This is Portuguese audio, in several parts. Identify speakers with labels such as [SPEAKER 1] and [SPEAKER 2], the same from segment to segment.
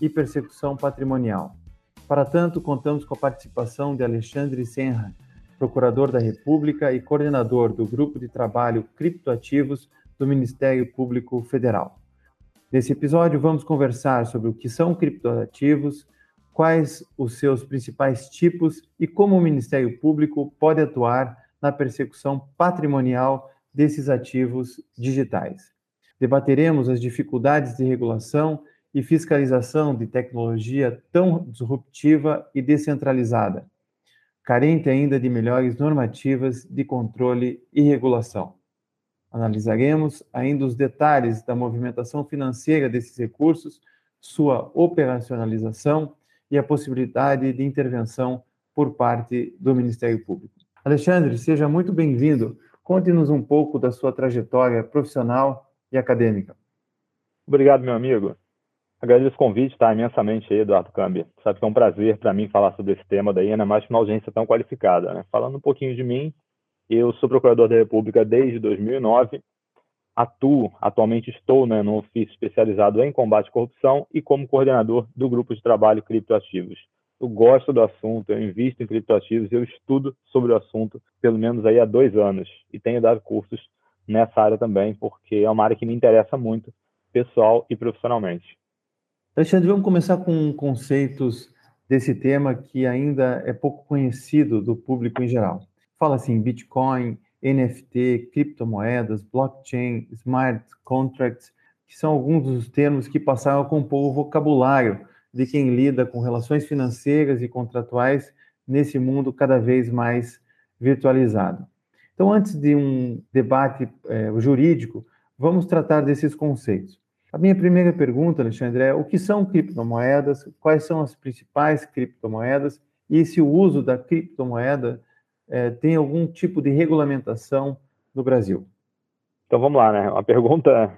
[SPEAKER 1] e persecução patrimonial. Para tanto, contamos com a participação de Alexandre Senra, procurador da República e coordenador do Grupo de Trabalho Criptoativos do Ministério Público Federal. Nesse episódio, vamos conversar sobre o que são criptoativos, quais os seus principais tipos e como o Ministério Público pode atuar na persecução patrimonial desses ativos digitais. Debateremos as dificuldades de regulação e fiscalização de tecnologia tão disruptiva e descentralizada, carente ainda de melhores normativas de controle e regulação. Analisaremos ainda os detalhes da movimentação financeira desses recursos, sua operacionalização e a possibilidade de intervenção por parte do Ministério Público. Alexandre, seja muito bem-vindo. Conte-nos um pouco da sua trajetória profissional e acadêmica.
[SPEAKER 2] Obrigado, meu amigo. Agradeço o convite, tá? Imensamente aí, Eduardo Cambi. Sabe que é um prazer para mim falar sobre esse tema daí, ainda mais com uma audiência tão qualificada, né? Falando um pouquinho de mim, eu sou procurador da República desde 2009 atuo, atualmente estou né, no ofício especializado em combate à corrupção e como coordenador do grupo de trabalho criptoativos. Eu gosto do assunto, eu invisto em criptoativos, eu estudo sobre o assunto pelo menos aí há dois anos e tenho dado cursos nessa área também, porque é uma área que me interessa muito, pessoal e profissionalmente.
[SPEAKER 1] Alexandre, vamos começar com conceitos desse tema que ainda é pouco conhecido do público em geral. Fala assim, Bitcoin, NFT, criptomoedas, blockchain, smart contracts, que são alguns dos termos que passaram a compor o vocabulário de quem lida com relações financeiras e contratuais nesse mundo cada vez mais virtualizado. Então, antes de um debate é, jurídico, vamos tratar desses conceitos. A minha primeira pergunta, Alexandre, é o que são criptomoedas, quais são as principais criptomoedas e se o uso da criptomoeda é, tem algum tipo de regulamentação no Brasil?
[SPEAKER 2] Então vamos lá, né? Uma pergunta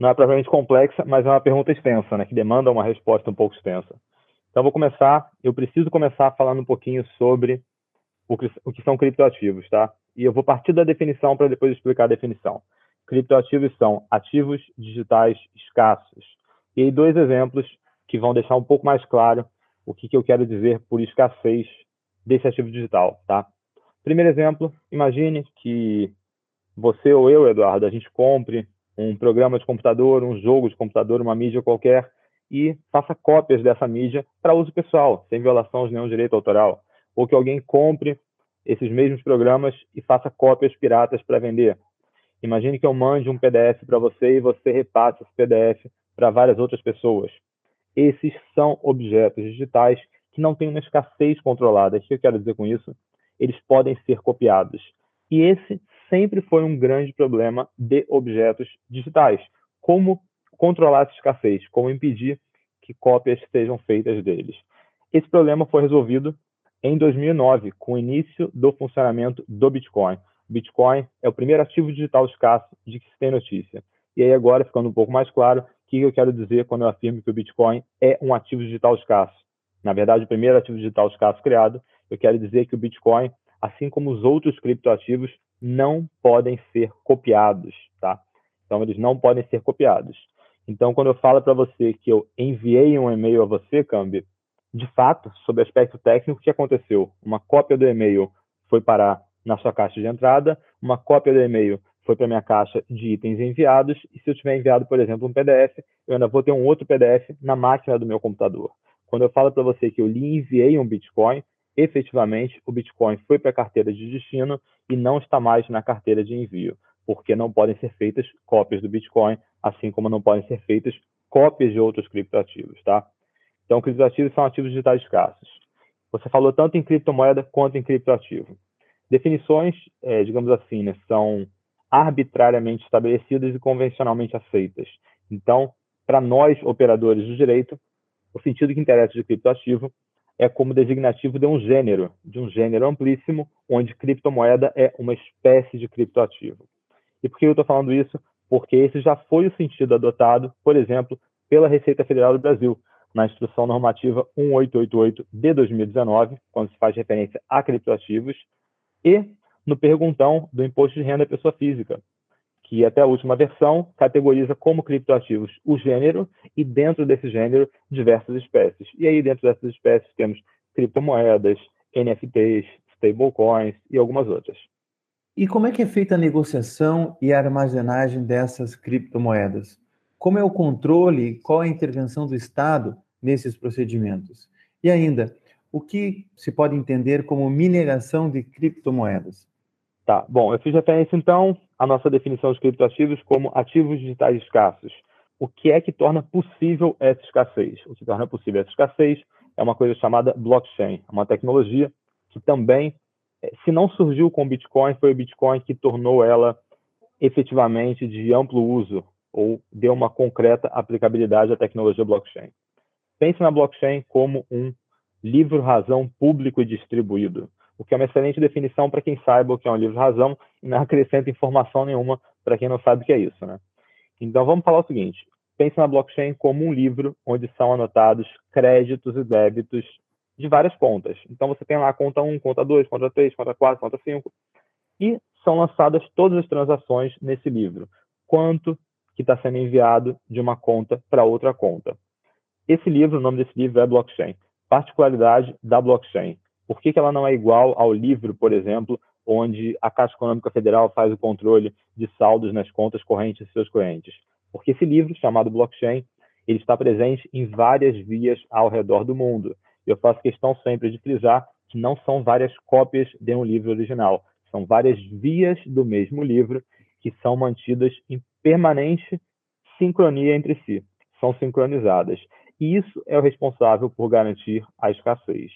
[SPEAKER 2] não é propriamente complexa, mas é uma pergunta extensa, né? Que demanda uma resposta um pouco extensa. Então vou começar. Eu preciso começar falando um pouquinho sobre o que, o que são criptoativos, tá? E eu vou partir da definição para depois explicar a definição. Criptoativos são ativos digitais escassos. E aí dois exemplos que vão deixar um pouco mais claro o que, que eu quero dizer por escassez desse ativo digital, tá? Primeiro exemplo, imagine que você ou eu, Eduardo, a gente compre um programa de computador, um jogo de computador, uma mídia qualquer e faça cópias dessa mídia para uso pessoal, sem violação de nenhum direito autoral. Ou que alguém compre esses mesmos programas e faça cópias piratas para vender. Imagine que eu mande um PDF para você e você repasse esse PDF para várias outras pessoas. Esses são objetos digitais que não têm uma escassez controlada. O que eu quero dizer com isso? eles podem ser copiados. E esse sempre foi um grande problema de objetos digitais. Como controlar essa escassez? Como impedir que cópias sejam feitas deles? Esse problema foi resolvido em 2009, com o início do funcionamento do Bitcoin. Bitcoin é o primeiro ativo digital escasso de que se tem notícia. E aí agora, ficando um pouco mais claro, o que eu quero dizer quando eu afirmo que o Bitcoin é um ativo digital escasso? Na verdade, o primeiro ativo digital escasso criado eu quero dizer que o Bitcoin, assim como os outros criptoativos, não podem ser copiados, tá? Então, eles não podem ser copiados. Então, quando eu falo para você que eu enviei um e-mail a você, Cambi, de fato, sob aspecto técnico, o que aconteceu? Uma cópia do e-mail foi parar na sua caixa de entrada, uma cópia do e-mail foi para minha caixa de itens enviados, e se eu tiver enviado, por exemplo, um PDF, eu ainda vou ter um outro PDF na máquina do meu computador. Quando eu falo para você que eu lhe enviei um Bitcoin, efetivamente o Bitcoin foi para a carteira de destino e não está mais na carteira de envio, porque não podem ser feitas cópias do Bitcoin, assim como não podem ser feitas cópias de outros criptoativos, tá? Então, criptoativos são ativos digitais escassos. Você falou tanto em criptomoeda quanto em criptoativo. Definições, é, digamos assim, né, são arbitrariamente estabelecidas e convencionalmente aceitas. Então, para nós, operadores do direito, O sentido que interessa de criptoativo é como designativo de um gênero, de um gênero amplíssimo, onde criptomoeda é uma espécie de criptoativo. E por que eu estou falando isso? Porque esse já foi o sentido adotado, por exemplo, pela Receita Federal do Brasil, na Instrução Normativa 1888 de 2019, quando se faz referência a criptoativos, e no perguntão do Imposto de Renda à Pessoa Física, que até a última versão categoriza como criptoativos o gênero e dentro desse gênero diversas espécies. E aí dentro dessas espécies temos criptomoedas, NFTs, stablecoins e algumas outras.
[SPEAKER 1] E como é que é feita a negociação e a armazenagem dessas criptomoedas? Como é o controle, qual é a intervenção do Estado nesses procedimentos? E ainda, o que se pode entender como mineração de criptomoedas?
[SPEAKER 2] Tá, bom, eu fiz referência então à nossa definição de criptoativos como ativos digitais escassos. O que é que torna possível essa escassez? O que torna possível essa escassez é uma coisa chamada blockchain, uma tecnologia que também, eh, se não surgiu com o Bitcoin, foi o Bitcoin que tornou ela efetivamente de amplo uso ou deu uma concreta aplicabilidade à tecnologia blockchain. Pense na blockchain como um livro-razão público e distribuído o que é uma excelente definição para quem saiba o que é um livro-razão e não acrescenta informação nenhuma para quem não sabe o que é isso. Né? Então, vamos falar o seguinte: pense na blockchain como um livro onde são anotados créditos e débitos de várias contas. Então, você tem lá conta 1, conta 2, conta 3, conta 4, conta 5, e são lançadas todas as transações nesse livro. Quanto que está sendo enviado de uma conta para outra conta. Esse livro, o nome desse livro é blockchain. Particularidade da blockchain. Por que, que ela não é igual ao livro, por exemplo, onde a Caixa Econômica Federal faz o controle de saldos nas contas correntes de seus clientes? Porque esse livro, chamado blockchain, ele está presente em várias vias ao redor do mundo. Eu faço questão sempre de frisar que não são várias cópias de um livro original, são várias vias do mesmo livro que são mantidas em permanente sincronia entre si, são sincronizadas. Isso é o responsável por garantir a escassez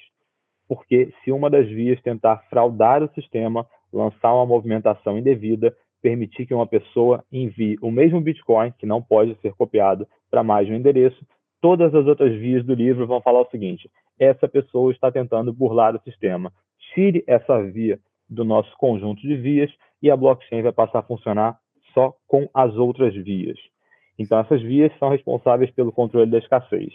[SPEAKER 2] porque se uma das vias tentar fraudar o sistema, lançar uma movimentação indevida, permitir que uma pessoa envie o mesmo Bitcoin, que não pode ser copiado, para mais um endereço, todas as outras vias do livro vão falar o seguinte: essa pessoa está tentando burlar o sistema. Tire essa via do nosso conjunto de vias e a blockchain vai passar a funcionar só com as outras vias. Então, essas vias são responsáveis pelo controle da escassez.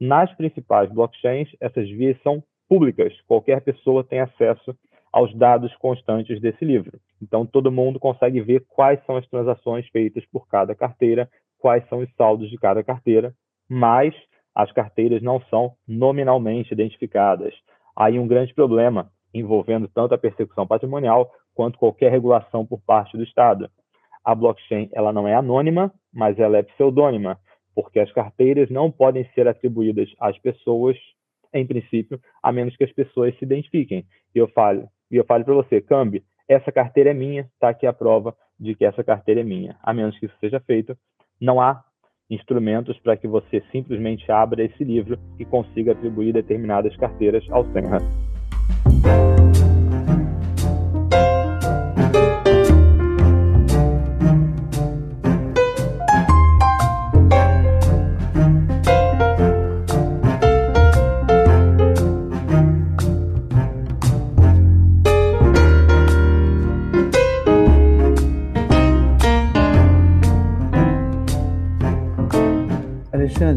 [SPEAKER 2] Nas principais blockchains, essas vias são públicas, qualquer pessoa tem acesso aos dados constantes desse livro. Então, todo mundo consegue ver quais são as transações feitas por cada carteira, quais são os saldos de cada carteira, mas as carteiras não são nominalmente identificadas. Aí um grande problema envolvendo tanto a persecução patrimonial quanto qualquer regulação por parte do Estado. A blockchain ela não é anônima, mas ela é pseudônima, porque as carteiras não podem ser atribuídas às pessoas em princípio, a menos que as pessoas se identifiquem. E eu falo, e eu falo para você, Cambi, essa carteira é minha, está aqui a prova de que essa carteira é minha. A menos que isso seja feito, não há instrumentos para que você simplesmente abra esse livro e consiga atribuir determinadas carteiras ao Senra.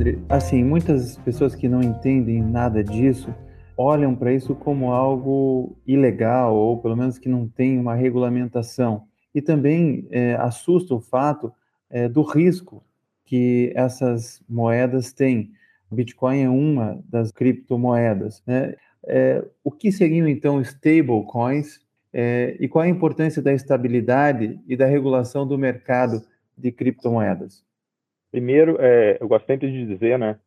[SPEAKER 1] Alexandre, assim, muitas pessoas que não entendem nada disso olham para isso como algo ilegal ou pelo menos que não tem uma regulamentação. E também é, assusta o fato é, do risco que essas moedas têm. Bitcoin é uma das criptomoedas. Né? É, o que seriam então stablecoins é, e qual a importância da estabilidade e da regulação do mercado de criptomoedas?
[SPEAKER 2] Primeiro, é, eu gosto sempre de dizer, né?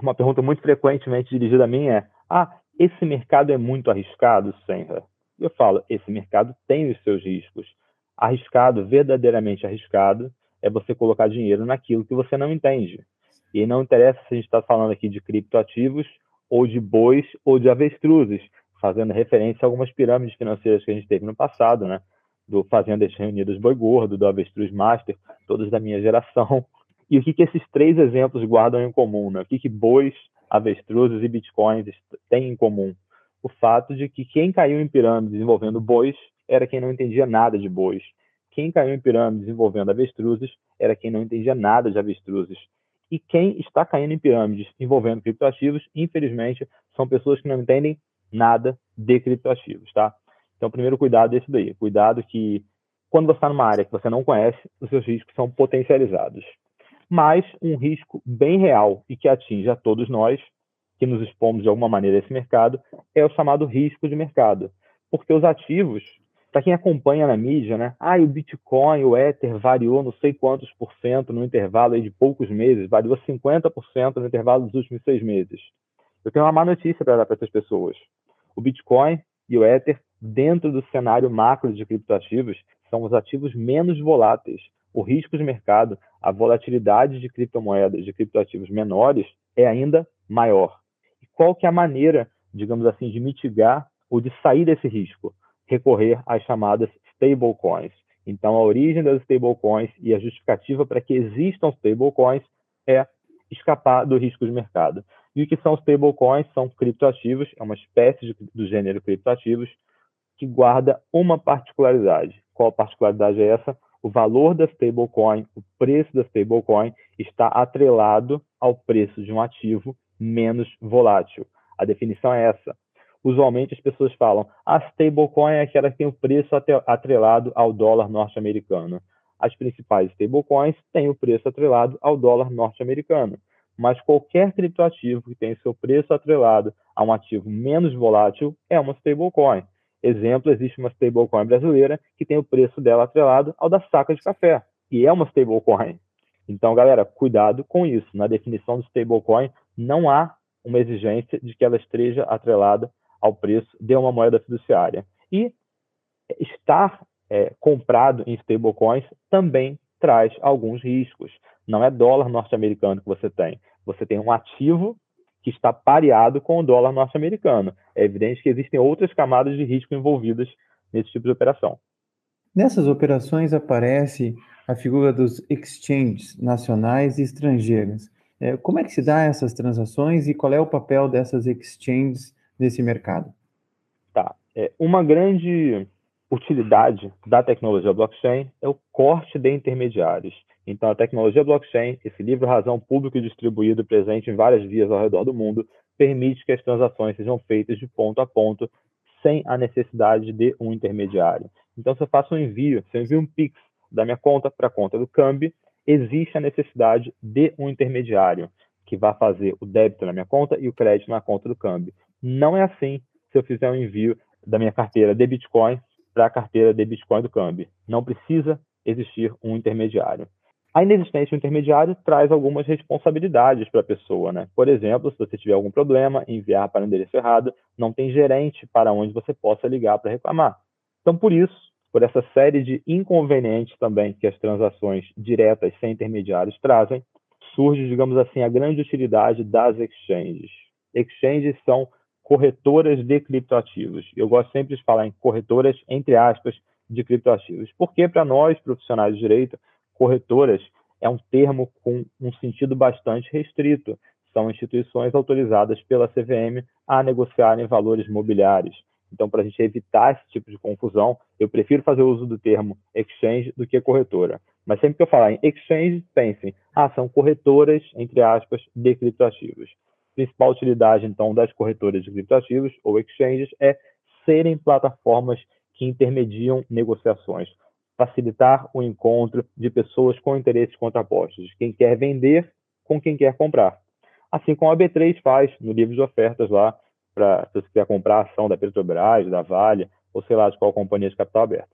[SPEAKER 2] Uma pergunta muito frequentemente dirigida a mim é: ah, esse mercado é muito arriscado, Senra? Eu falo: esse mercado tem os seus riscos. Arriscado, verdadeiramente arriscado, é você colocar dinheiro naquilo que você não entende. E não interessa se a gente está falando aqui de criptoativos, ou de bois, ou de avestruzes, fazendo referência a algumas pirâmides financeiras que a gente teve no passado, né? Do Fazendas Reunidas Boi Gordo, do Avestruz Master, todos da minha geração, E o que, que esses três exemplos guardam em comum? Né? O que, que bois, avestruzes e bitcoins têm em comum? O fato de que quem caiu em pirâmides envolvendo bois era quem não entendia nada de bois. Quem caiu em pirâmides envolvendo avestruzes era quem não entendia nada de avestruzes. E quem está caindo em pirâmides envolvendo criptoativos, infelizmente, são pessoas que não entendem nada de criptoativos, tá? Então, primeiro cuidado é esse daí. Cuidado que quando você está numa área que você não conhece, os seus riscos são potencializados. Mas um risco bem real e que atinge a todos nós, que nos expomos de alguma maneira a esse mercado, é o chamado risco de mercado. Porque os ativos, para quem acompanha na mídia, né? Ah, o Bitcoin, o Ether variou não sei quantos por cento no intervalo de poucos meses, variou 50% no intervalo dos últimos seis meses. Eu tenho uma má notícia para dar para essas pessoas. O Bitcoin e o Ether, dentro do cenário macro de criptoativos, são os ativos menos voláteis. O risco de mercado, a volatilidade de criptomoedas, de criptoativos menores, é ainda maior. E qual que é a maneira, digamos assim, de mitigar ou de sair desse risco? recorrer às chamadas stablecoins. Então, a origem das stablecoins e a justificativa para que existam stablecoins é escapar do risco de mercado. E o que são stablecoins? São criptoativos, é uma espécie de, do gênero criptoativos que guarda uma particularidade. Qual particularidade é essa? O valor da stablecoin, o preço da stablecoin está atrelado ao preço de um ativo menos volátil. A definição é essa usualmente as pessoas falam a stablecoin é aquela que tem o preço atrelado ao dólar norte-americano. As principais stablecoins têm o preço atrelado ao dólar norte-americano, mas qualquer criptoativo que tenha seu preço atrelado a um ativo menos volátil é uma stablecoin. Exemplo, existe uma stablecoin brasileira que tem o preço dela atrelado ao da saca de café, e é uma stablecoin. Então, galera, cuidado com isso. Na definição de stablecoin, não há uma exigência de que ela esteja atrelada ao preço de uma moeda fiduciária. E estar é, comprado em stablecoins também traz alguns riscos. Não é dólar norte-americano que você tem. Você tem um ativo que está pareado com o dólar norte-americano. É evidente que existem outras camadas de risco envolvidas nesse tipo de operação.
[SPEAKER 1] Nessas operações aparece a figura dos exchanges nacionais e estrangeiras. É, como é que se dá essas transações e qual é o papel dessas exchanges nesse mercado?
[SPEAKER 2] Tá. É, uma grande utilidade da tecnologia blockchain é o corte de intermediários. Então, a tecnologia blockchain, esse livro razão público e distribuído presente em várias vias ao redor do mundo, permite que as transações sejam feitas de ponto a ponto, sem a necessidade de um intermediário. Então, se eu faço um envio, se eu envio um Pix da minha conta para a conta do Cambi, existe a necessidade de um intermediário que vai fazer o débito na minha conta e o crédito na conta do câmbio. Não é assim se eu fizer um envio da minha carteira de Bitcoin para a carteira de Bitcoin do câmbio. Não precisa existir um intermediário. A inexistência um intermediário traz algumas responsabilidades para a pessoa. Né? Por exemplo, se você tiver algum problema, enviar para o endereço errado, não tem gerente para onde você possa ligar para reclamar. Então, por isso, por essa série de inconvenientes também que as transações diretas sem intermediários trazem, surge, digamos assim, a grande utilidade das exchanges. Exchanges são corretoras de criptoativos. Eu gosto sempre de falar em corretoras, entre aspas, de criptoativos. Porque, para nós, profissionais de direito, corretoras é um termo com um sentido bastante restrito. São instituições autorizadas pela CVM a negociarem valores mobiliários. Então, para a gente evitar esse tipo de confusão, eu prefiro fazer uso do termo exchange do que corretora. Mas sempre que eu falar em exchange, pensem, ah, são corretoras, entre aspas, de criptoativos. A principal utilidade, então, das corretoras de criptoativos, ou exchanges, é serem plataformas que intermediam negociações, facilitar o encontro de pessoas com interesses contrapostos, quem quer vender com quem quer comprar. Assim como a B3 faz no livro de ofertas lá, para se você quiser comprar a ação da Petrobras, da Vale, ou sei lá, de qual companhia de capital aberto.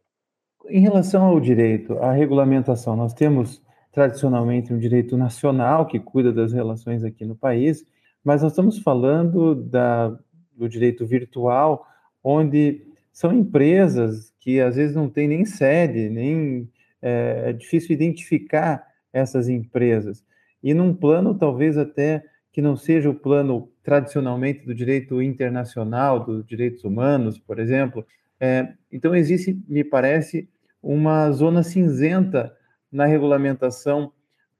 [SPEAKER 1] Em relação ao direito, à regulamentação, nós temos tradicionalmente um direito nacional que cuida das relações aqui no país, mas nós estamos falando da, do direito virtual, onde são empresas que às vezes não têm nem sede, nem é, é difícil identificar essas empresas. E num plano talvez até que não seja o plano tradicionalmente do direito internacional, dos direitos humanos, por exemplo. É, então, existe, me parece, uma zona cinzenta na regulamentação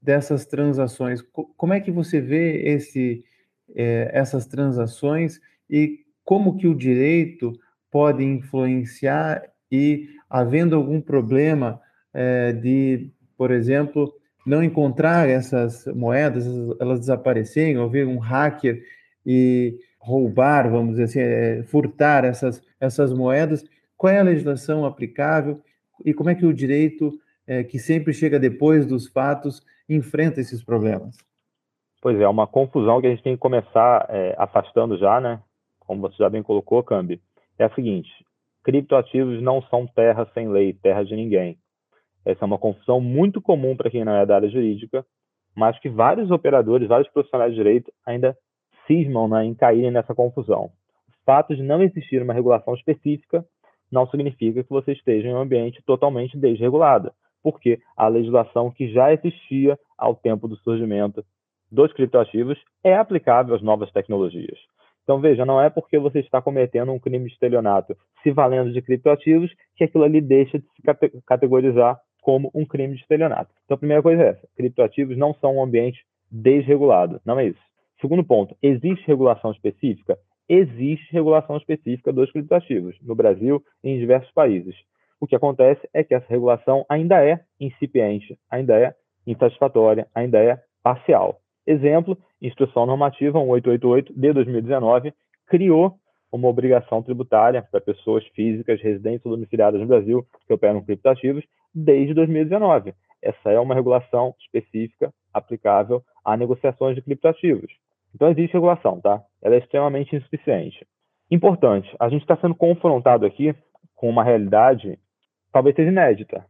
[SPEAKER 1] dessas transações. Como é que você vê esse, é, essas transações e como que o direito pode influenciar e, havendo algum problema é, de, por exemplo, não encontrar essas moedas, elas desaparecerem, ou um hacker e roubar, vamos dizer assim, é, furtar essas, essas moedas, qual é a legislação aplicável e como é que o direito, é, que sempre chega depois dos fatos, enfrenta esses problemas?
[SPEAKER 2] Pois é, uma confusão que a gente tem que começar é, afastando já, né? Como você já bem colocou, Cambi, é a seguinte: criptoativos não são terra sem lei, terra de ninguém. Essa é uma confusão muito comum para quem não é da área jurídica, mas que vários operadores, vários profissionais de direito ainda cismam né, em caírem nessa confusão. O fato de não existir uma regulação específica não significa que você esteja em um ambiente totalmente desregulado, porque a legislação que já existia ao tempo do surgimento dos criptoativos é aplicável às novas tecnologias. Então, veja, não é porque você está cometendo um crime de estelionato se valendo de criptoativos que aquilo ali deixa de se categorizar como um crime de estelionato. Então, a primeira coisa é essa: criptoativos não são um ambiente desregulado. Não é isso. Segundo ponto, existe regulação específica? Existe regulação específica dos criptoativos, no Brasil e em diversos países. O que acontece é que essa regulação ainda é incipiente, ainda é insatisfatória, ainda é parcial. Exemplo, Instrução Normativa 1888 de 2019 criou uma obrigação tributária para pessoas físicas residentes ou domiciliadas no Brasil que operam criptativos desde 2019. Essa é uma regulação específica aplicável a negociações de criptativos. Então existe regulação, tá? Ela é extremamente insuficiente. Importante, a gente está sendo confrontado aqui com uma realidade talvez seja inédita,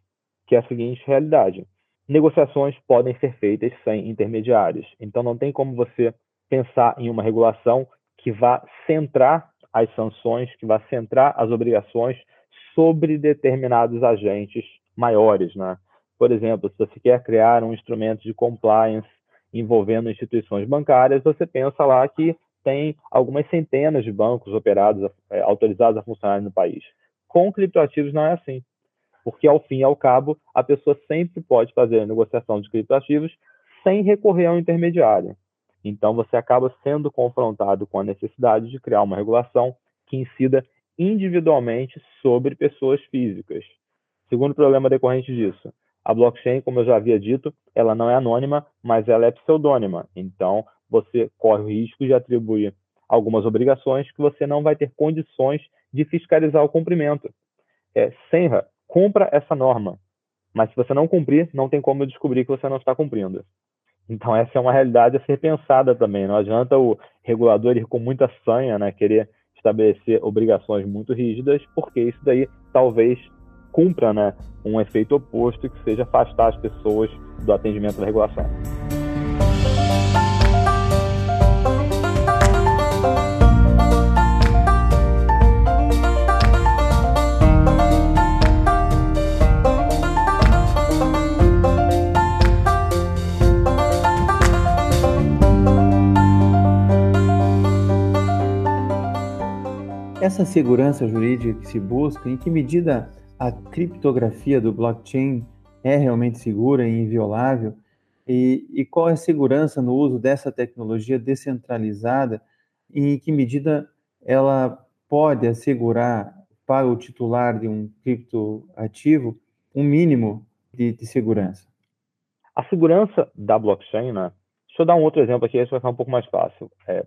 [SPEAKER 2] que é a seguinte realidade: negociações podem ser feitas sem intermediários. Então não tem como você pensar em uma regulação que vá centrar as sanções, que vá centrar as obrigações sobre determinados agentes maiores, né? Por exemplo, se você quer criar um instrumento de compliance envolvendo instituições bancárias, você pensa lá que tem algumas centenas de bancos operados, é, autorizados a funcionar no país. Com criptoativos não é assim, porque ao fim e ao cabo a pessoa sempre pode fazer a negociação de criptoativos sem recorrer ao intermediário. Então você acaba sendo confrontado com a necessidade de criar uma regulação que incida individualmente sobre pessoas físicas. Segundo problema decorrente disso, a blockchain, como eu já havia dito, ela não é anônima, mas ela é pseudônima. Então, você corre o risco de atribuir algumas obrigações que você não vai ter condições de fiscalizar o cumprimento. É, Senra, cumpra essa norma. Mas se você não cumprir, não tem como descobrir que você não está cumprindo. Então, essa é uma realidade a ser pensada também. Não adianta o regulador ir com muita sanha, né, querer estabelecer obrigações muito rígidas, porque isso daí talvez cumpra né, um efeito oposto que seja afastar as pessoas do atendimento da regulação.
[SPEAKER 1] Essa segurança jurídica que se busca, em que medida a criptografia do blockchain é realmente segura e inviolável? E, e qual é a segurança no uso dessa tecnologia descentralizada? E em que medida ela pode assegurar para o titular de um criptoativo um mínimo de, de segurança?
[SPEAKER 2] A segurança da blockchain, né? Deixa eu dar um outro exemplo aqui, isso vai ficar um pouco mais fácil. É,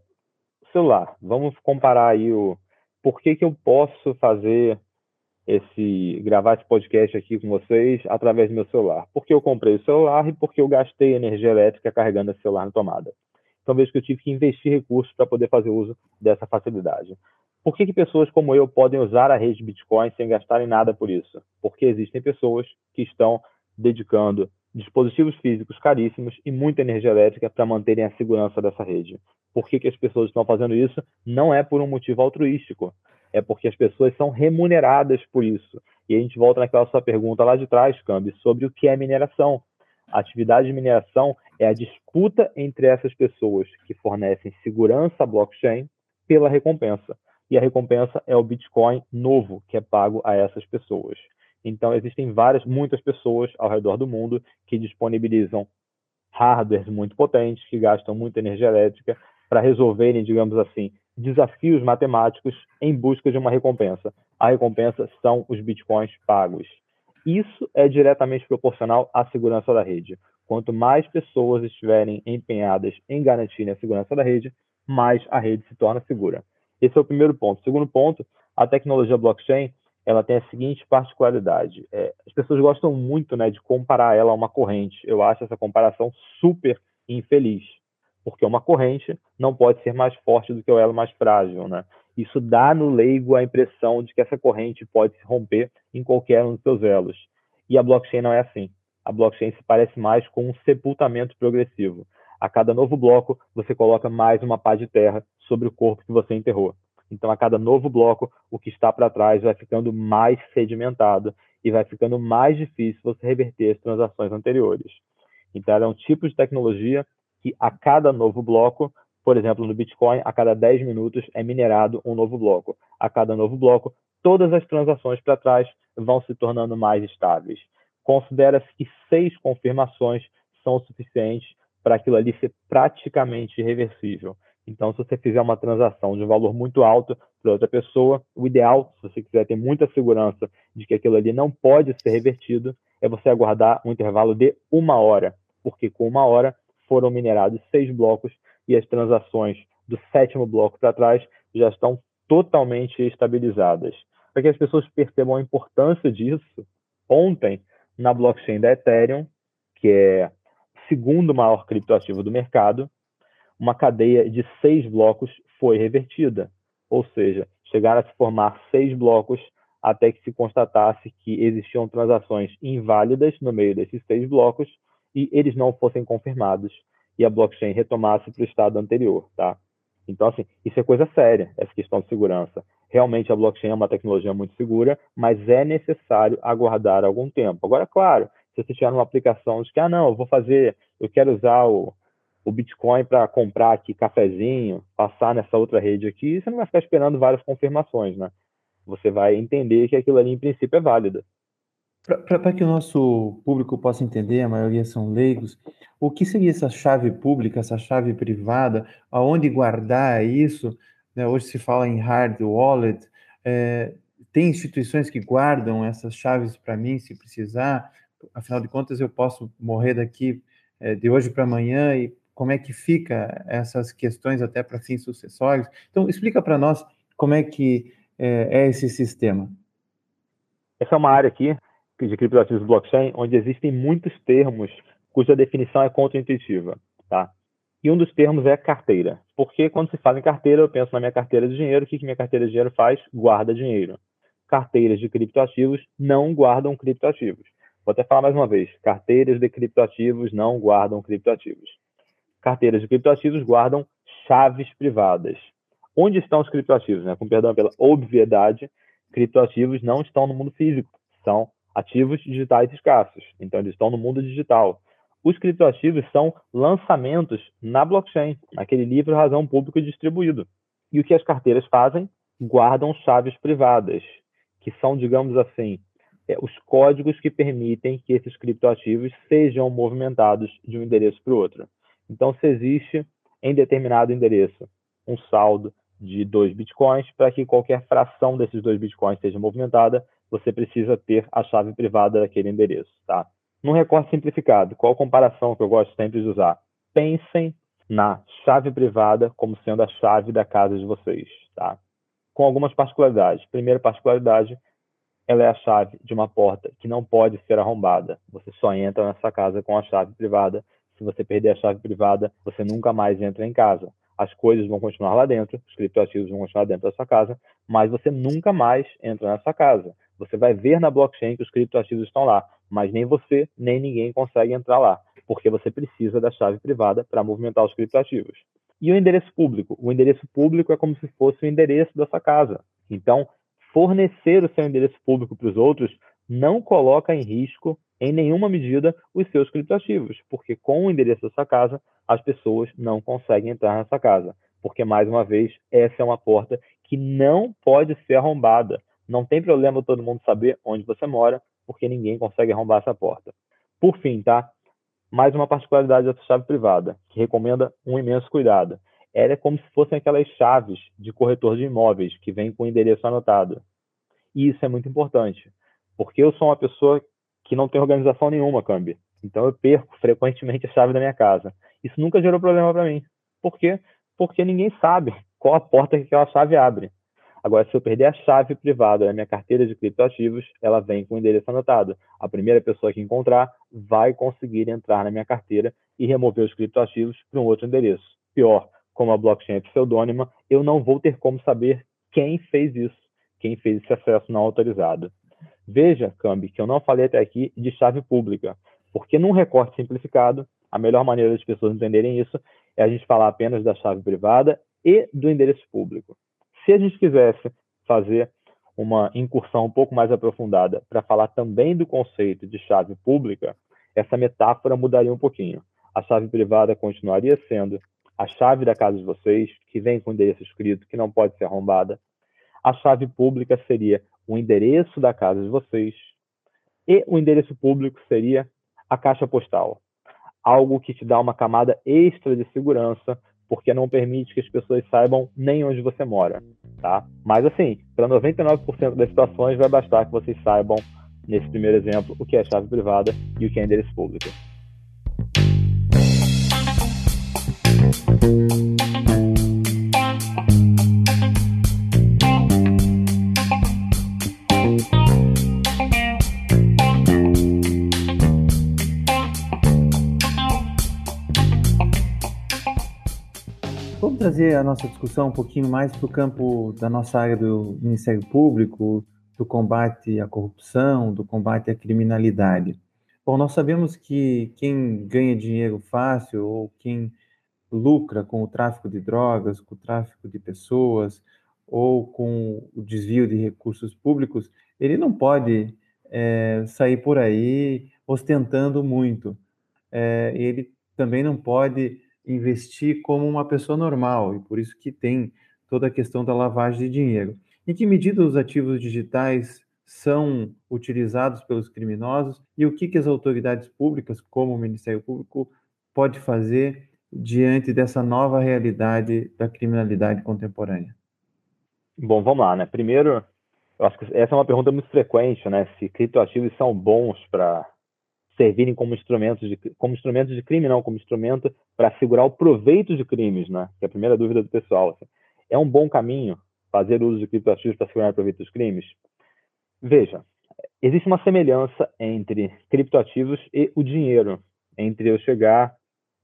[SPEAKER 2] celular. Vamos comparar aí o por que, que eu posso fazer esse gravar esse podcast aqui com vocês através do meu celular? Porque eu comprei o celular e porque eu gastei energia elétrica carregando esse celular na tomada. Então vejo que eu tive que investir recursos para poder fazer uso dessa facilidade. Por que, que pessoas como eu podem usar a rede Bitcoin sem gastarem nada por isso? Porque existem pessoas que estão dedicando dispositivos físicos caríssimos e muita energia elétrica para manterem a segurança dessa rede. Por que, que as pessoas estão fazendo isso? Não é por um motivo altruístico, é porque as pessoas são remuneradas por isso. E a gente volta naquela sua pergunta lá de trás, Cambi, sobre o que é mineração. A atividade de mineração é a disputa entre essas pessoas que fornecem segurança à blockchain pela recompensa. E a recompensa é o Bitcoin novo que é pago a essas pessoas. Então, existem várias, muitas pessoas ao redor do mundo que disponibilizam hardwares muito potentes, que gastam muita energia elétrica, para resolverem, digamos assim, desafios matemáticos em busca de uma recompensa. A recompensa são os bitcoins pagos. Isso é diretamente proporcional à segurança da rede. Quanto mais pessoas estiverem empenhadas em garantir a segurança da rede, mais a rede se torna segura. Esse é o primeiro ponto. Segundo ponto, a tecnologia blockchain ela tem a seguinte particularidade: é, as pessoas gostam muito, né, de comparar ela a uma corrente. Eu acho essa comparação super infeliz, porque uma corrente não pode ser mais forte do que o elo mais frágil, né? Isso dá no leigo a impressão de que essa corrente pode se romper em qualquer um dos seus elos. E a blockchain não é assim. A blockchain se parece mais com um sepultamento progressivo. A cada novo bloco, você coloca mais uma pá de terra sobre o corpo que você enterrou. Então, a cada novo bloco, o que está para trás vai ficando mais sedimentado e vai ficando mais difícil você reverter as transações anteriores. Então, é um tipo de tecnologia que a cada novo bloco, por exemplo, no Bitcoin, a cada 10 minutos é minerado um novo bloco. A cada novo bloco, todas as transações para trás vão se tornando mais estáveis. Considera-se que seis confirmações são suficientes para aquilo ali ser praticamente irreversível. Então, se você fizer uma transação de um valor muito alto para outra pessoa, o ideal, se você quiser ter muita segurança de que aquilo ali não pode ser revertido, é você aguardar um intervalo de uma hora, porque com uma hora foram minerados seis blocos e as transações do sétimo bloco para trás já estão totalmente estabilizadas. Para que as pessoas percebam a importância disso, ontem, na blockchain da Ethereum, que é o segundo maior criptoativo do mercado, uma cadeia de seis blocos foi revertida, ou seja, chegaram a se formar seis blocos até que se constatasse que existiam transações inválidas no meio desses seis blocos e eles não fossem confirmados e a blockchain retomasse para o estado anterior, tá? Então, assim, isso é coisa séria, essa questão de segurança. Realmente a blockchain é uma tecnologia muito segura, mas é necessário aguardar algum tempo. Agora, claro, se você tiver uma aplicação de que, ah, não, eu vou fazer, eu quero usar o, o Bitcoin para comprar aqui cafezinho, passar nessa outra rede aqui, você não vai ficar esperando várias confirmações, né? Você vai entender que aquilo ali, em princípio, é válido.
[SPEAKER 1] Para que o nosso público possa entender, a maioria são leigos, o que seria essa chave pública, essa chave privada, aonde guardar isso? Né? Hoje se fala em hard wallet, é, tem instituições que guardam essas chaves para mim, se precisar, afinal de contas eu posso morrer daqui é, de hoje para amanhã e como é que fica essas questões até para fins sucessórios. Então, explica para nós como é que é, é, esse sistema.
[SPEAKER 2] Essa é uma área aqui de criptoativos blockchain onde existem muitos termos cuja definição é contraintuitiva, tá? E um dos termos é carteira. Porque quando se fala em carteira, eu penso na minha carteira de dinheiro. O que, que minha carteira de dinheiro faz? Guarda dinheiro. Carteiras de criptoativos não guardam criptoativos. Vou até falar mais uma vez: carteiras de criptoativos não guardam criptoativos carteiras de criptoativos guardam chaves privadas. Onde estão os criptoativos? Né? Com perdão pela obviedade, criptoativos não estão no mundo físico, são ativos digitais escassos. Então, eles estão no mundo digital. Os criptoativos são lançamentos na blockchain, naquele livro Razão Público Distribuído. E o que as carteiras fazem? Guardam chaves privadas, que são, digamos assim, é, os códigos que permitem que esses criptoativos sejam movimentados de um endereço para o outro. Então, se existe em determinado endereço um saldo de dois bitcoins, para que qualquer fração desses dois bitcoins seja movimentada, você precisa ter a chave privada daquele endereço, tá? Num recorte simplificado, qual comparação que eu gosto sempre de usar? Pensem na chave privada como sendo a chave da casa de vocês, tá? Com algumas particularidades. Primeira particularidade, ela é a chave de uma porta que não pode ser arrombada. Você só entra nessa casa com a chave privada se você perder a chave privada, você nunca mais entra em casa. As coisas vão continuar lá dentro, os criptoativos vão continuar dentro da sua casa, mas você nunca mais entra nessa casa. Você vai ver na blockchain que os criptoativos estão lá, mas nem você, nem ninguém consegue entrar lá, porque você precisa da chave privada para movimentar os criptoativos. E o endereço público? O endereço público é como se fosse o endereço da sua casa. Então, fornecer o seu endereço público para os outros não coloca em risco em nenhuma medida os seus criptoativos, porque com o endereço da sua casa, as pessoas não conseguem entrar nessa casa, porque, mais uma vez, essa é uma porta que não pode ser arrombada. Não tem problema todo mundo saber onde você mora, porque ninguém consegue arrombar essa porta. Por fim, tá? mais uma particularidade dessa chave privada, que recomenda um imenso cuidado. Ela é como se fossem aquelas chaves de corretor de imóveis que vem com o endereço anotado. E isso é muito importante, porque eu sou uma pessoa que não tem organização nenhuma, Cambi. Então eu perco frequentemente a chave da minha casa. Isso nunca gerou problema para mim. Por quê? Porque ninguém sabe qual a porta que aquela chave abre. Agora, se eu perder a chave privada da minha carteira de criptoativos, ela vem com o endereço anotado. A primeira pessoa que encontrar vai conseguir entrar na minha carteira e remover os criptoativos para um outro endereço. Pior, como a blockchain é pseudônima, eu não vou ter como saber quem fez isso, quem fez esse acesso não autorizado. Veja, Cambi, que eu não falei até aqui de chave pública, porque num recorte simplificado, a melhor maneira das pessoas entenderem isso é a gente falar apenas da chave privada e do endereço público. Se a gente quisesse fazer uma incursão um pouco mais aprofundada para falar também do conceito de chave pública, essa metáfora mudaria um pouquinho. A chave privada continuaria sendo a chave da casa de vocês, que vem com endereço escrito, que não pode ser arrombada. A chave pública seria o endereço da casa de vocês. E o endereço público seria a caixa postal. Algo que te dá uma camada extra de segurança porque não permite que as pessoas saibam nem onde você mora, tá? Mas assim, para 99% das situações vai bastar que vocês saibam, nesse primeiro exemplo, o que é chave privada e o que é endereço público.
[SPEAKER 1] Trazer a nossa discussão um pouquinho mais para o campo da nossa área do Ministério Público, do combate à corrupção, do combate à criminalidade. Bom, nós sabemos que quem ganha dinheiro fácil ou quem lucra com o tráfico de drogas, com o tráfico de pessoas ou com o desvio de recursos públicos, ele não pode é, sair por aí ostentando muito. É, ele também não pode investir como uma pessoa normal, e por isso que tem toda a questão da lavagem de dinheiro. Em que medida os ativos digitais são utilizados pelos criminosos e o que, que as autoridades públicas, como o Ministério Público, pode fazer diante dessa nova realidade da criminalidade contemporânea?
[SPEAKER 2] Bom, vamos lá, né? Primeiro, eu acho que essa é uma pergunta muito frequente, né? Se criptoativos são bons para servirem como instrumentos de como instrumentos de crime, não como instrumento para assegurar o proveito de crimes, né? Que é a primeira dúvida do pessoal. Assim. É um bom caminho fazer uso de criptoativos para assegurar o proveito dos crimes? Veja, existe uma semelhança entre criptoativos e o dinheiro, entre eu chegar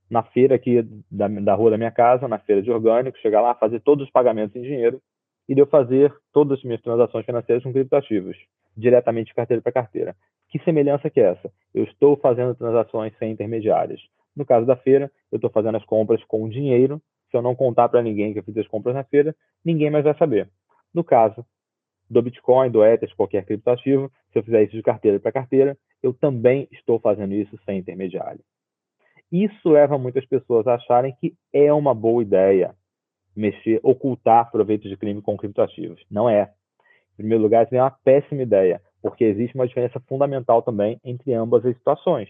[SPEAKER 2] na feira aqui da, da rua da minha casa, na feira de orgânicos, chegar lá, fazer todos os pagamentos em dinheiro e de eu fazer todas as minhas transações financeiras com criptoativos, diretamente de carteira para carteira. Que semelhança que é essa? Eu estou fazendo transações sem intermediários. No caso da feira, eu estou fazendo as compras com dinheiro. Se eu não contar para ninguém que eu fiz as compras na feira, ninguém mais vai saber. No caso do Bitcoin, do Ether, qualquer criptoativo, se eu fizer isso de carteira para carteira, eu também estou fazendo isso sem intermediário. Isso leva muitas pessoas a acharem que é uma boa ideia mexer, ocultar proveitos de crime com criptoativos. Não é. Em primeiro lugar, isso é uma péssima ideia porque existe uma diferença fundamental também entre ambas as situações.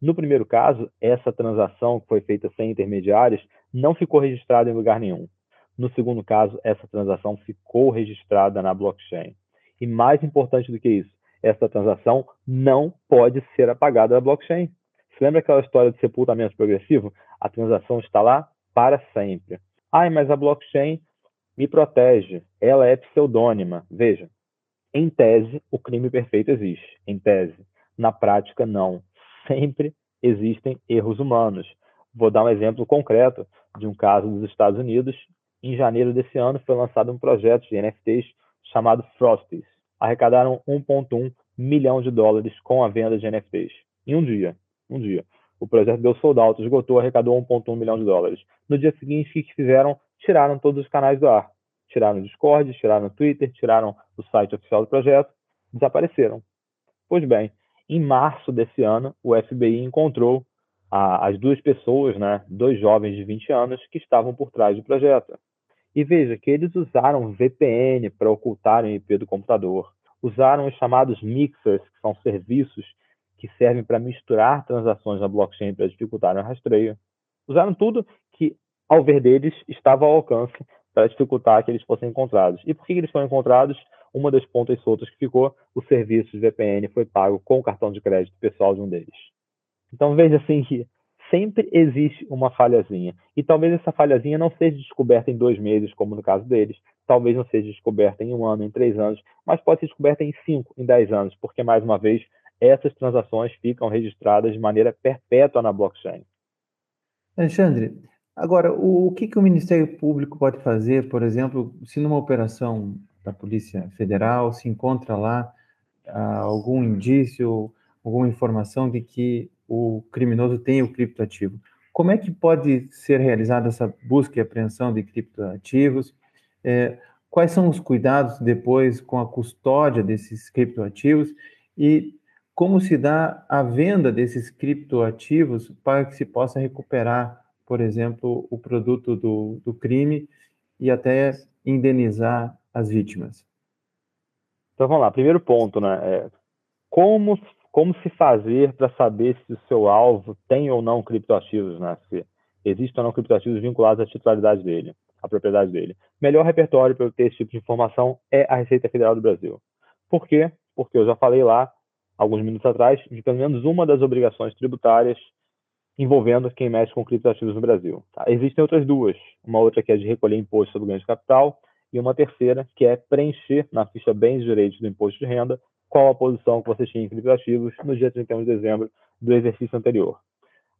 [SPEAKER 2] No primeiro caso, essa transação que foi feita sem intermediários não ficou registrada em lugar nenhum. No segundo caso, essa transação ficou registrada na blockchain. E mais importante do que isso, essa transação não pode ser apagada da blockchain. Você lembra aquela história de sepultamento progressivo? A transação está lá para sempre. Ai, mas a blockchain me protege, ela é pseudônima. Veja, em tese, o crime perfeito existe. Em tese. Na prática, não. Sempre existem erros humanos. Vou dar um exemplo concreto de um caso dos Estados Unidos. Em janeiro desse ano, foi lançado um projeto de NFTs chamado Frosties. Arrecadaram 1,1 milhão de dólares com a venda de NFTs. Em um dia. Um dia. O projeto deu sold out, esgotou, arrecadou 1,1 milhão de dólares. No dia seguinte, o que fizeram? Tiraram todos os canais do ar tiraram o Discord, tiraram o Twitter, tiraram o site oficial do projeto, desapareceram. Pois bem, em março desse ano, o FBI encontrou a, as duas pessoas, né, dois jovens de 20 anos, que estavam por trás do projeto. E veja que eles usaram VPN para ocultarem o IP do computador, usaram os chamados mixers, que são serviços que servem para misturar transações na blockchain para dificultar o rastreio. Usaram tudo que, ao ver deles, estava ao alcance para dificultar que eles fossem encontrados. E por que eles foram encontrados? Uma das pontas soltas que ficou, o serviço de VPN foi pago com o cartão de crédito pessoal de um deles. Então veja assim que sempre existe uma falhazinha. E talvez essa falhazinha não seja descoberta em dois meses, como no caso deles. Talvez não seja descoberta em um ano, em três anos, mas pode ser descoberta em cinco, em dez anos, porque, mais uma vez, essas transações ficam registradas de maneira perpétua na blockchain.
[SPEAKER 1] Alexandre, agora, o, que, que o Ministério Público pode fazer, por exemplo, se numa operação da Polícia Federal se encontra lá ah, algum indício, alguma informação de que o criminoso tem o criptoativo. Como é que pode ser realizada essa busca e apreensão de criptoativos? É, quais são os cuidados depois com a custódia desses criptoativos? E como se dá a venda desses criptoativos para que se possa recuperar, por exemplo, o produto do, do crime e até indenizar as vítimas?
[SPEAKER 2] Então vamos lá, primeiro ponto, né? É, como como se fazer para saber se o seu alvo tem ou não criptoativos, né? Se existem ou não criptoativos vinculados à titularidade dele, à propriedade dele. Melhor repertório para ter esse tipo de informação é a Receita Federal do Brasil. Por quê? Porque eu já falei lá, alguns minutos atrás, de pelo menos uma das obrigações tributárias envolvendo quem mexe com criptoativos no Brasil. Tá? Existem outras duas. Uma outra que é de recolher imposto sobre ganho de capital e uma terceira que é preencher na ficha bens e direitos do imposto de renda qual a posição que você tinha em criptoativos no dia 31 de dezembro do exercício anterior.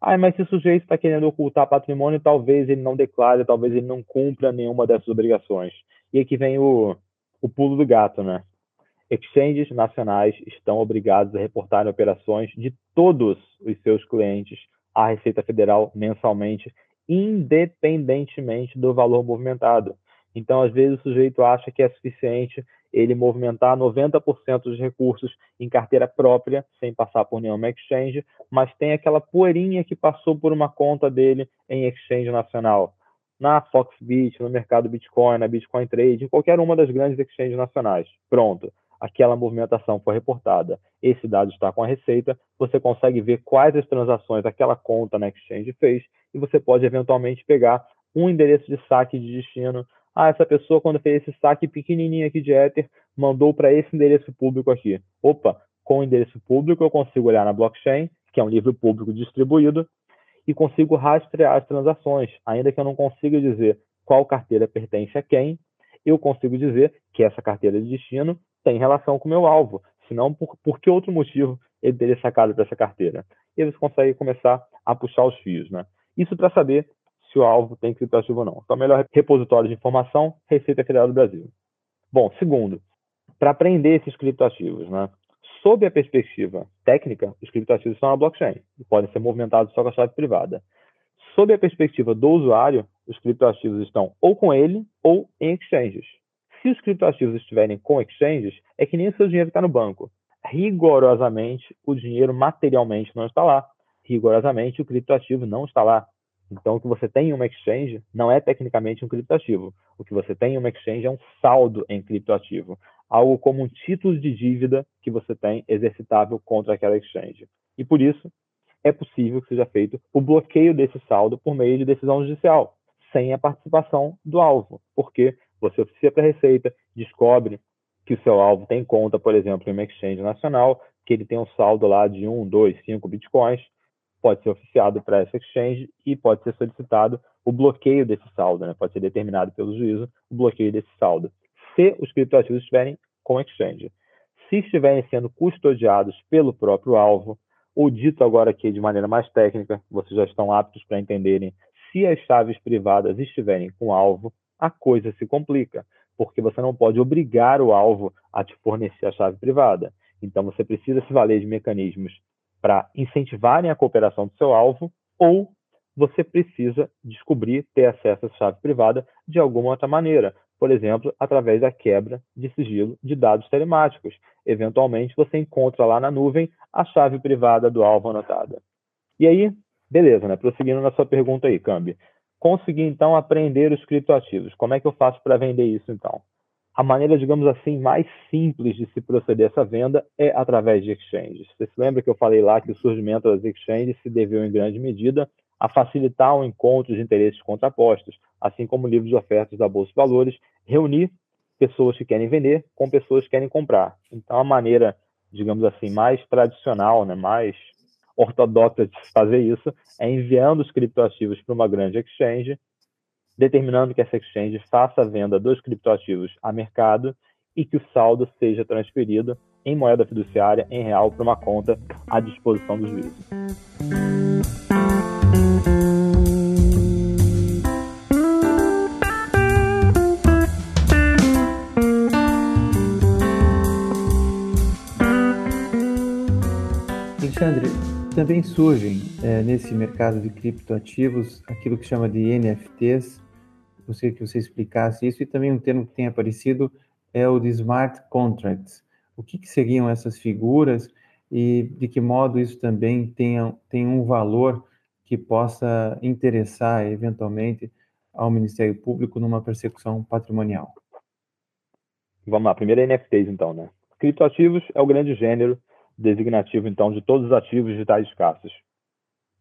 [SPEAKER 2] Ah, mas se o sujeito está querendo ocultar patrimônio, talvez ele não declare, talvez ele não cumpra nenhuma dessas obrigações. E aqui vem o, o pulo do gato, né? Exchanges nacionais estão obrigados a reportar operações de todos os seus clientes à Receita Federal mensalmente, independentemente do valor movimentado. Então, às vezes, o sujeito acha que é suficiente ele movimentar 90% dos recursos em carteira própria, sem passar por nenhuma exchange, mas tem aquela poeirinha que passou por uma conta dele em exchange nacional. Na Foxbit, no mercado Bitcoin, na Bitcoin Trade, em qualquer uma das grandes exchanges nacionais. Pronto, aquela movimentação foi reportada. Esse dado está com a receita, você consegue ver quais as transações aquela conta na exchange fez e você pode eventualmente pegar um endereço de saque de destino ah, essa pessoa, quando fez esse saque pequenininho aqui de Ether, mandou para esse endereço público aqui. Opa, com o endereço público eu consigo olhar na blockchain, que é um livro público distribuído, e consigo rastrear as transações. Ainda que eu não consiga dizer qual carteira pertence a quem, eu consigo dizer que essa carteira de destino tem relação com o meu alvo. Senão, por, por que outro motivo ele teria sacado para essa carteira? E eles conseguem começar a puxar os fios. Né? Isso para saber se o alvo tem criptoativo ou não. Então, melhor repositório de informação, Receita Federal do Brasil. Bom, segundo, para aprender esses criptoativos, né? Sob a perspectiva técnica, os criptoativos estão na blockchain e podem ser movimentados só com a chave privada. Sob a perspectiva do usuário, os criptoativos estão ou com ele ou em exchanges. Se os criptoativos estiverem com exchanges, é que nem o seu dinheiro está no banco. Rigorosamente, o dinheiro materialmente não está lá. Rigorosamente, o criptoativo não está lá. Então, o que você tem em uma exchange não é tecnicamente um criptoativo. O que você tem em uma exchange é um saldo em criptoativo, algo como um título de dívida que você tem exercitável contra aquela exchange. E por isso, é possível que seja feito o bloqueio desse saldo por meio de decisão judicial, sem a participação do alvo, porque você oficia para a Receita, descobre que o seu alvo tem conta, por exemplo, em uma exchange nacional, que ele tem um saldo lá de 1, 2, 5 bitcoins, pode ser oficiado para essa exchange e pode ser solicitado o bloqueio desse saldo, né? pode ser determinado pelo juízo o bloqueio desse saldo, se os criptoativos estiverem com exchange. Se estiverem sendo custodiados pelo próprio alvo, ou dito agora aqui de maneira mais técnica, vocês já estão aptos para entenderem, se as chaves privadas estiverem com alvo, a coisa se complica, porque você não pode obrigar o alvo a te fornecer a chave privada. Então você precisa se valer de mecanismos para incentivarem a cooperação do seu alvo, ou você precisa descobrir ter acesso à chave privada de alguma outra maneira, por exemplo, através da quebra de sigilo de dados telemáticos. Eventualmente, você encontra lá na nuvem a chave privada do alvo anotada. E aí, beleza, né? Prosseguindo na sua pergunta aí, Cambi. Consegui, então, aprender os criptoativos. Como é que eu faço para vender isso, então? a maneira, digamos assim, mais simples de se proceder essa venda é através de exchanges. Você se lembra que eu falei lá que o surgimento das exchanges se deveu em grande medida a facilitar o encontro de interesses contrapostos, assim como livros de ofertas da Bolsa de Valores, reunir pessoas que querem vender com pessoas que querem comprar. Então, a maneira, digamos assim, mais tradicional, né, mais ortodoxa de fazer isso é enviando os criptoativos para uma grande exchange determinando que essa exchange faça a venda dos criptoativos a mercado e que o saldo seja transferido em moeda fiduciária em real para uma conta à disposição do juiz.
[SPEAKER 1] Alexandre, também surgem é, nesse mercado de criptoativos aquilo que chama de NFTs, gostaria que você explicasse isso, e também um termo que tem aparecido é o de smart contracts. O que, que seriam essas figuras e de que modo isso também tem, tem um valor que possa interessar eventualmente ao Ministério Público numa persecução patrimonial?
[SPEAKER 2] Vamos lá, primeiro NFTs então, né? Criptoativos é o grande gênero designativo então de todos os ativos digitais escassos.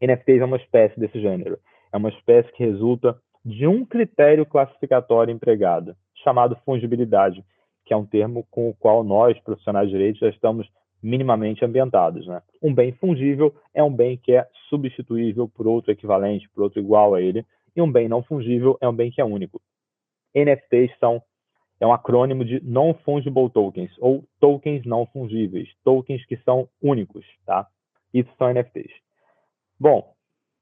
[SPEAKER 2] NFTs é uma espécie desse gênero. É uma espécie que resulta de um critério classificatório empregado, chamado fungibilidade, que é um termo com o qual nós, profissionais de direito, já estamos minimamente ambientados. Né? Um bem fungível é um bem que é substituível por outro equivalente, por outro igual a ele, e um bem não fungível é um bem que é único. NFTs são é um acrônimo de Non-Fungible Tokens, ou tokens não fungíveis, tokens que são únicos, tá? Isso são NFTs. Bom,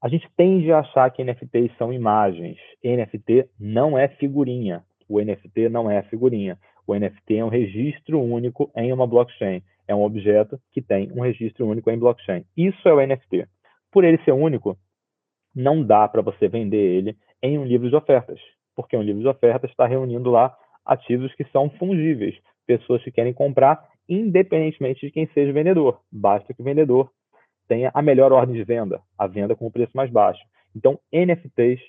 [SPEAKER 2] a gente tende a achar que NFTs são imagens. NFT não é figurinha. O NFT não é figurinha. O NFT é um registro único em uma blockchain. É um objeto que tem um registro único em blockchain. Isso é o NFT. Por ele ser único, não dá para você vender ele em um livro de ofertas, porque um livro de ofertas está reunindo lá ativos que são fungíveis, pessoas que querem comprar independentemente de quem seja o vendedor. Basta que o vendedor tenha a melhor ordem de venda, a venda com o preço mais baixo. Então, NFTs,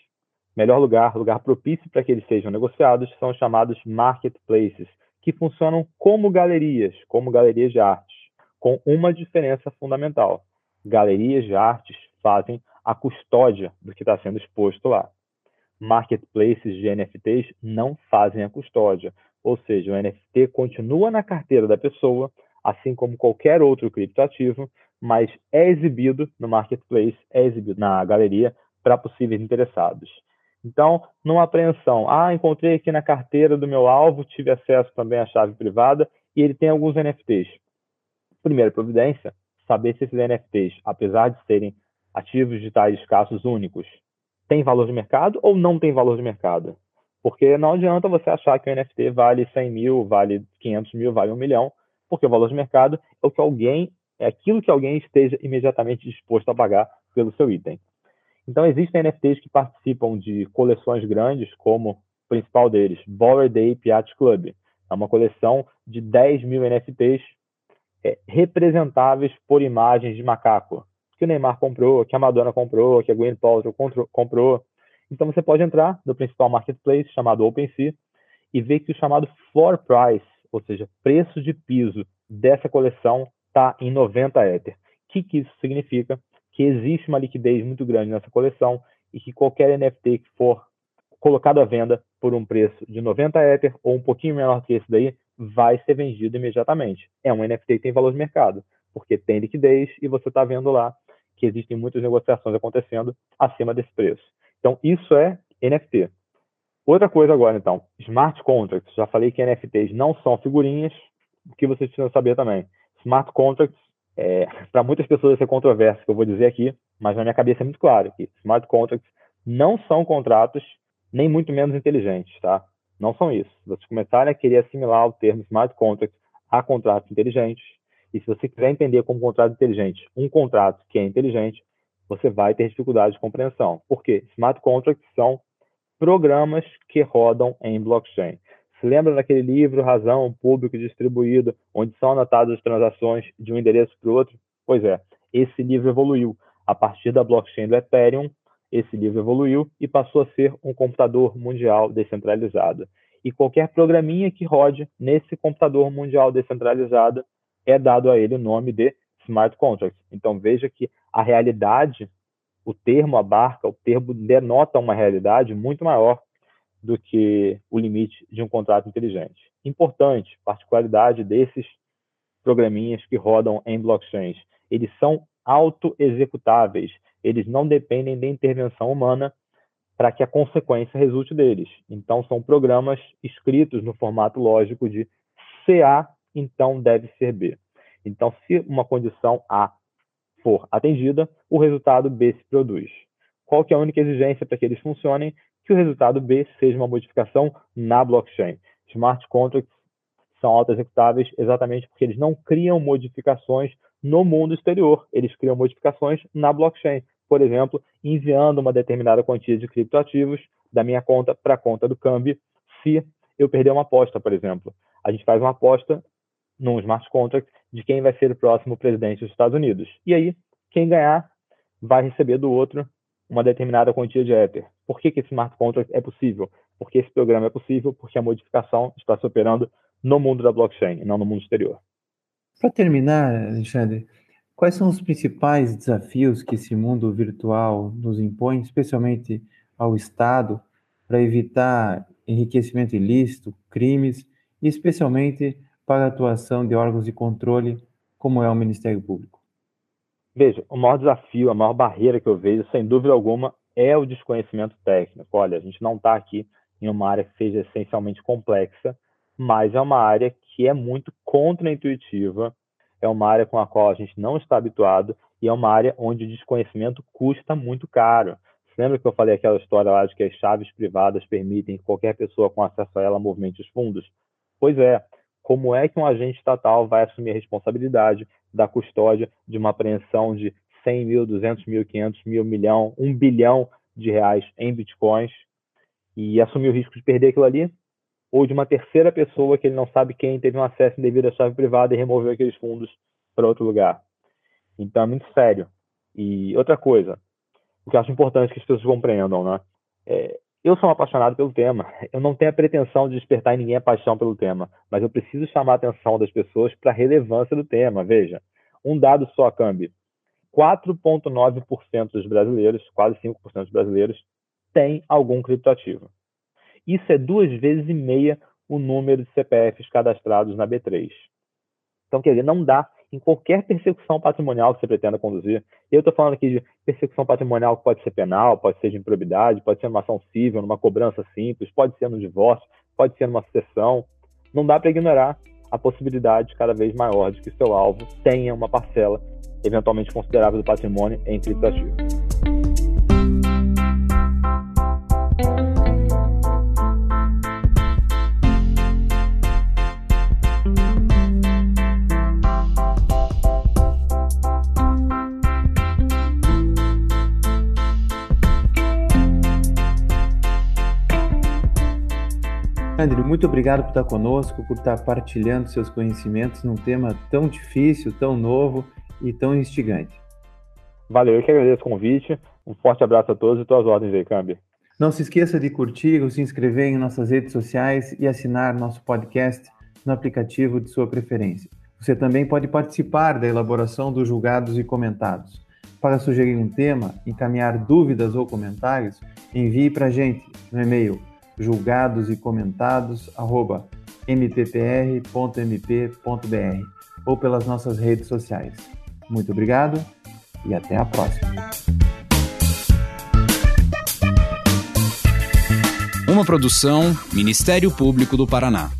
[SPEAKER 2] melhor lugar, lugar propício para que eles sejam negociados, são os chamados marketplaces, que funcionam como galerias, como galerias de artes, com uma diferença fundamental. Galerias de artes fazem a custódia do que está sendo exposto lá. Marketplaces de NFTs não fazem a custódia, ou seja, o NFT continua na carteira da pessoa, assim como qualquer outro criptoativo, mas é exibido no marketplace, é exibido na galeria para possíveis interessados. Então, numa apreensão, ah, encontrei aqui na carteira do meu alvo, tive acesso também à chave privada e ele tem alguns NFTs. Primeira providência, saber se esses NFTs, apesar de serem ativos digitais escassos únicos, têm valor de mercado ou não tem valor de mercado. Porque não adianta você achar que o NFT vale 100 mil, vale 500 mil, vale um milhão, porque o valor de mercado é o que alguém é aquilo que alguém esteja imediatamente disposto a pagar pelo seu item. Então, existem NFTs que participam de coleções grandes, como o principal deles, Bored Ape Yacht Club. É uma coleção de 10 mil NFTs é, representáveis por imagens de macaco, que o Neymar comprou, que a Madonna comprou, que a Gwen Paltrow comprou. Então, você pode entrar no principal marketplace, chamado OpenSea, e ver que o chamado floor price, ou seja, preço de piso dessa coleção, está em 90 Ether. O que, que isso significa? Que existe uma liquidez muito grande nessa coleção e que qualquer NFT que for colocado à venda por um preço de 90 Ether ou um pouquinho menor que esse daí, vai ser vendido imediatamente. É um NFT que tem valor de mercado, porque tem liquidez e você está vendo lá que existem muitas negociações acontecendo acima desse preço. Então, isso é NFT. Outra coisa agora, então, smart contracts. Já falei que NFTs não são figurinhas, o que vocês precisam saber também smart contracts, é, para muitas pessoas é controverso, que eu vou dizer aqui, mas na minha cabeça é muito claro que smart contracts não são contratos nem muito menos inteligentes, tá? Não são isso. Se vocês começarem a querer assimilar o termo smart contract a contratos inteligentes, e se você quiser entender como contrato inteligente um contrato que é inteligente, você vai ter dificuldade de compreensão. Por quê? Smart contracts são programas que rodam em blockchain. Se lembra daquele livro Razão Público Distribuído, onde são anotadas as transações de um endereço para o outro? Pois é, esse livro evoluiu. A partir da blockchain do Ethereum, esse livro evoluiu e passou a ser um computador mundial descentralizado. e qualquer programinha que rode nesse computador mundial descentralizado é dado a ele o nome de smart contract. Então veja que a realidade, o termo abarca, o termo denota uma realidade muito maior do que o limite de um contrato inteligente. Importante, particularidade desses programinhas que rodam em blockchains. Eles são auto-executáveis, eles não dependem de intervenção humana para que a consequência resulte deles. Então, são programas escritos no formato lógico de CA, então deve ser B. Então, se uma condição A for atendida, o resultado B se produz. Qual que é a única exigência para que eles funcionem? Que o resultado B seja uma modificação na blockchain. Smart contracts são auto-executáveis exatamente porque eles não criam modificações no mundo exterior, eles criam modificações na blockchain. Por exemplo, enviando uma determinada quantia de criptoativos da minha conta para a conta do câmbio, se eu perder uma aposta, por exemplo. A gente faz uma aposta num smart contract de quem vai ser o próximo presidente dos Estados Unidos. E aí, quem ganhar vai receber do outro uma determinada quantia de Ether. Por que, que esse smart contract é possível? Porque esse programa é possível porque a modificação está se operando no mundo da blockchain, não no mundo exterior.
[SPEAKER 1] Para terminar, Alexandre, quais são os principais desafios que esse mundo virtual nos impõe, especialmente ao Estado, para evitar enriquecimento ilícito, crimes, e especialmente para a atuação de órgãos de controle, como é o Ministério Público?
[SPEAKER 2] Veja, o maior desafio, a maior barreira que eu vejo, sem dúvida alguma, é o desconhecimento técnico. Olha, a gente não está aqui em uma área que seja essencialmente complexa, mas é uma área que é muito contraintuitiva, é uma área com a qual a gente não está habituado e é uma área onde o desconhecimento custa muito caro. Você lembra que eu falei aquela história lá de que as chaves privadas permitem que qualquer pessoa com acesso a ela movimente os fundos? Pois é, como é que um agente estatal vai assumir a responsabilidade da custódia de uma apreensão de 100 mil, 200 mil, 500 mil, milhão, um bilhão de reais em bitcoins e assumir o risco de perder aquilo ali? ou de uma terceira pessoa que ele não sabe quem teve um acesso indevido à chave privada e removeu aqueles fundos para outro lugar. Então é muito sério. E outra coisa, o que eu acho importante que as pessoas compreendam, né? É, eu sou um apaixonado pelo tema. Eu não tenho a pretensão de despertar em ninguém a paixão pelo tema, mas eu preciso chamar a atenção das pessoas para a relevância do tema. Veja, um dado só, Cambi. 4,9% dos brasileiros, quase 5% dos brasileiros, têm algum criptoativo. Isso é duas vezes e meia o número de CPFs cadastrados na B3. Então, quer dizer, não dá em qualquer persecução patrimonial que você pretenda conduzir. Eu estou falando aqui de persecução patrimonial que pode ser penal, pode ser de improbidade, pode ser numa ação civil, numa cobrança simples, pode ser no divórcio, pode ser numa sucessão. Não dá para ignorar a possibilidade cada vez maior de que seu alvo tenha uma parcela eventualmente considerável do patrimônio em criptoativo.
[SPEAKER 1] André, muito obrigado por estar conosco, por estar partilhando seus conhecimentos num tema tão difícil, tão novo e tão instigante.
[SPEAKER 2] Valeu, eu que agradeço o convite. Um forte abraço a todos e tuas ordens aí, Câmbio.
[SPEAKER 1] Não se esqueça de curtir ou se inscrever em nossas redes sociais e assinar nosso podcast no aplicativo de sua preferência. Você também pode participar da elaboração dos julgados e comentados. Para sugerir um tema, encaminhar dúvidas ou comentários, envie para a gente no e-mail julgados e comentados, arroba mppr.mp.br ou pelas nossas redes sociais. Muito obrigado e até a próxima.
[SPEAKER 3] Uma produção Ministério Público do Paraná.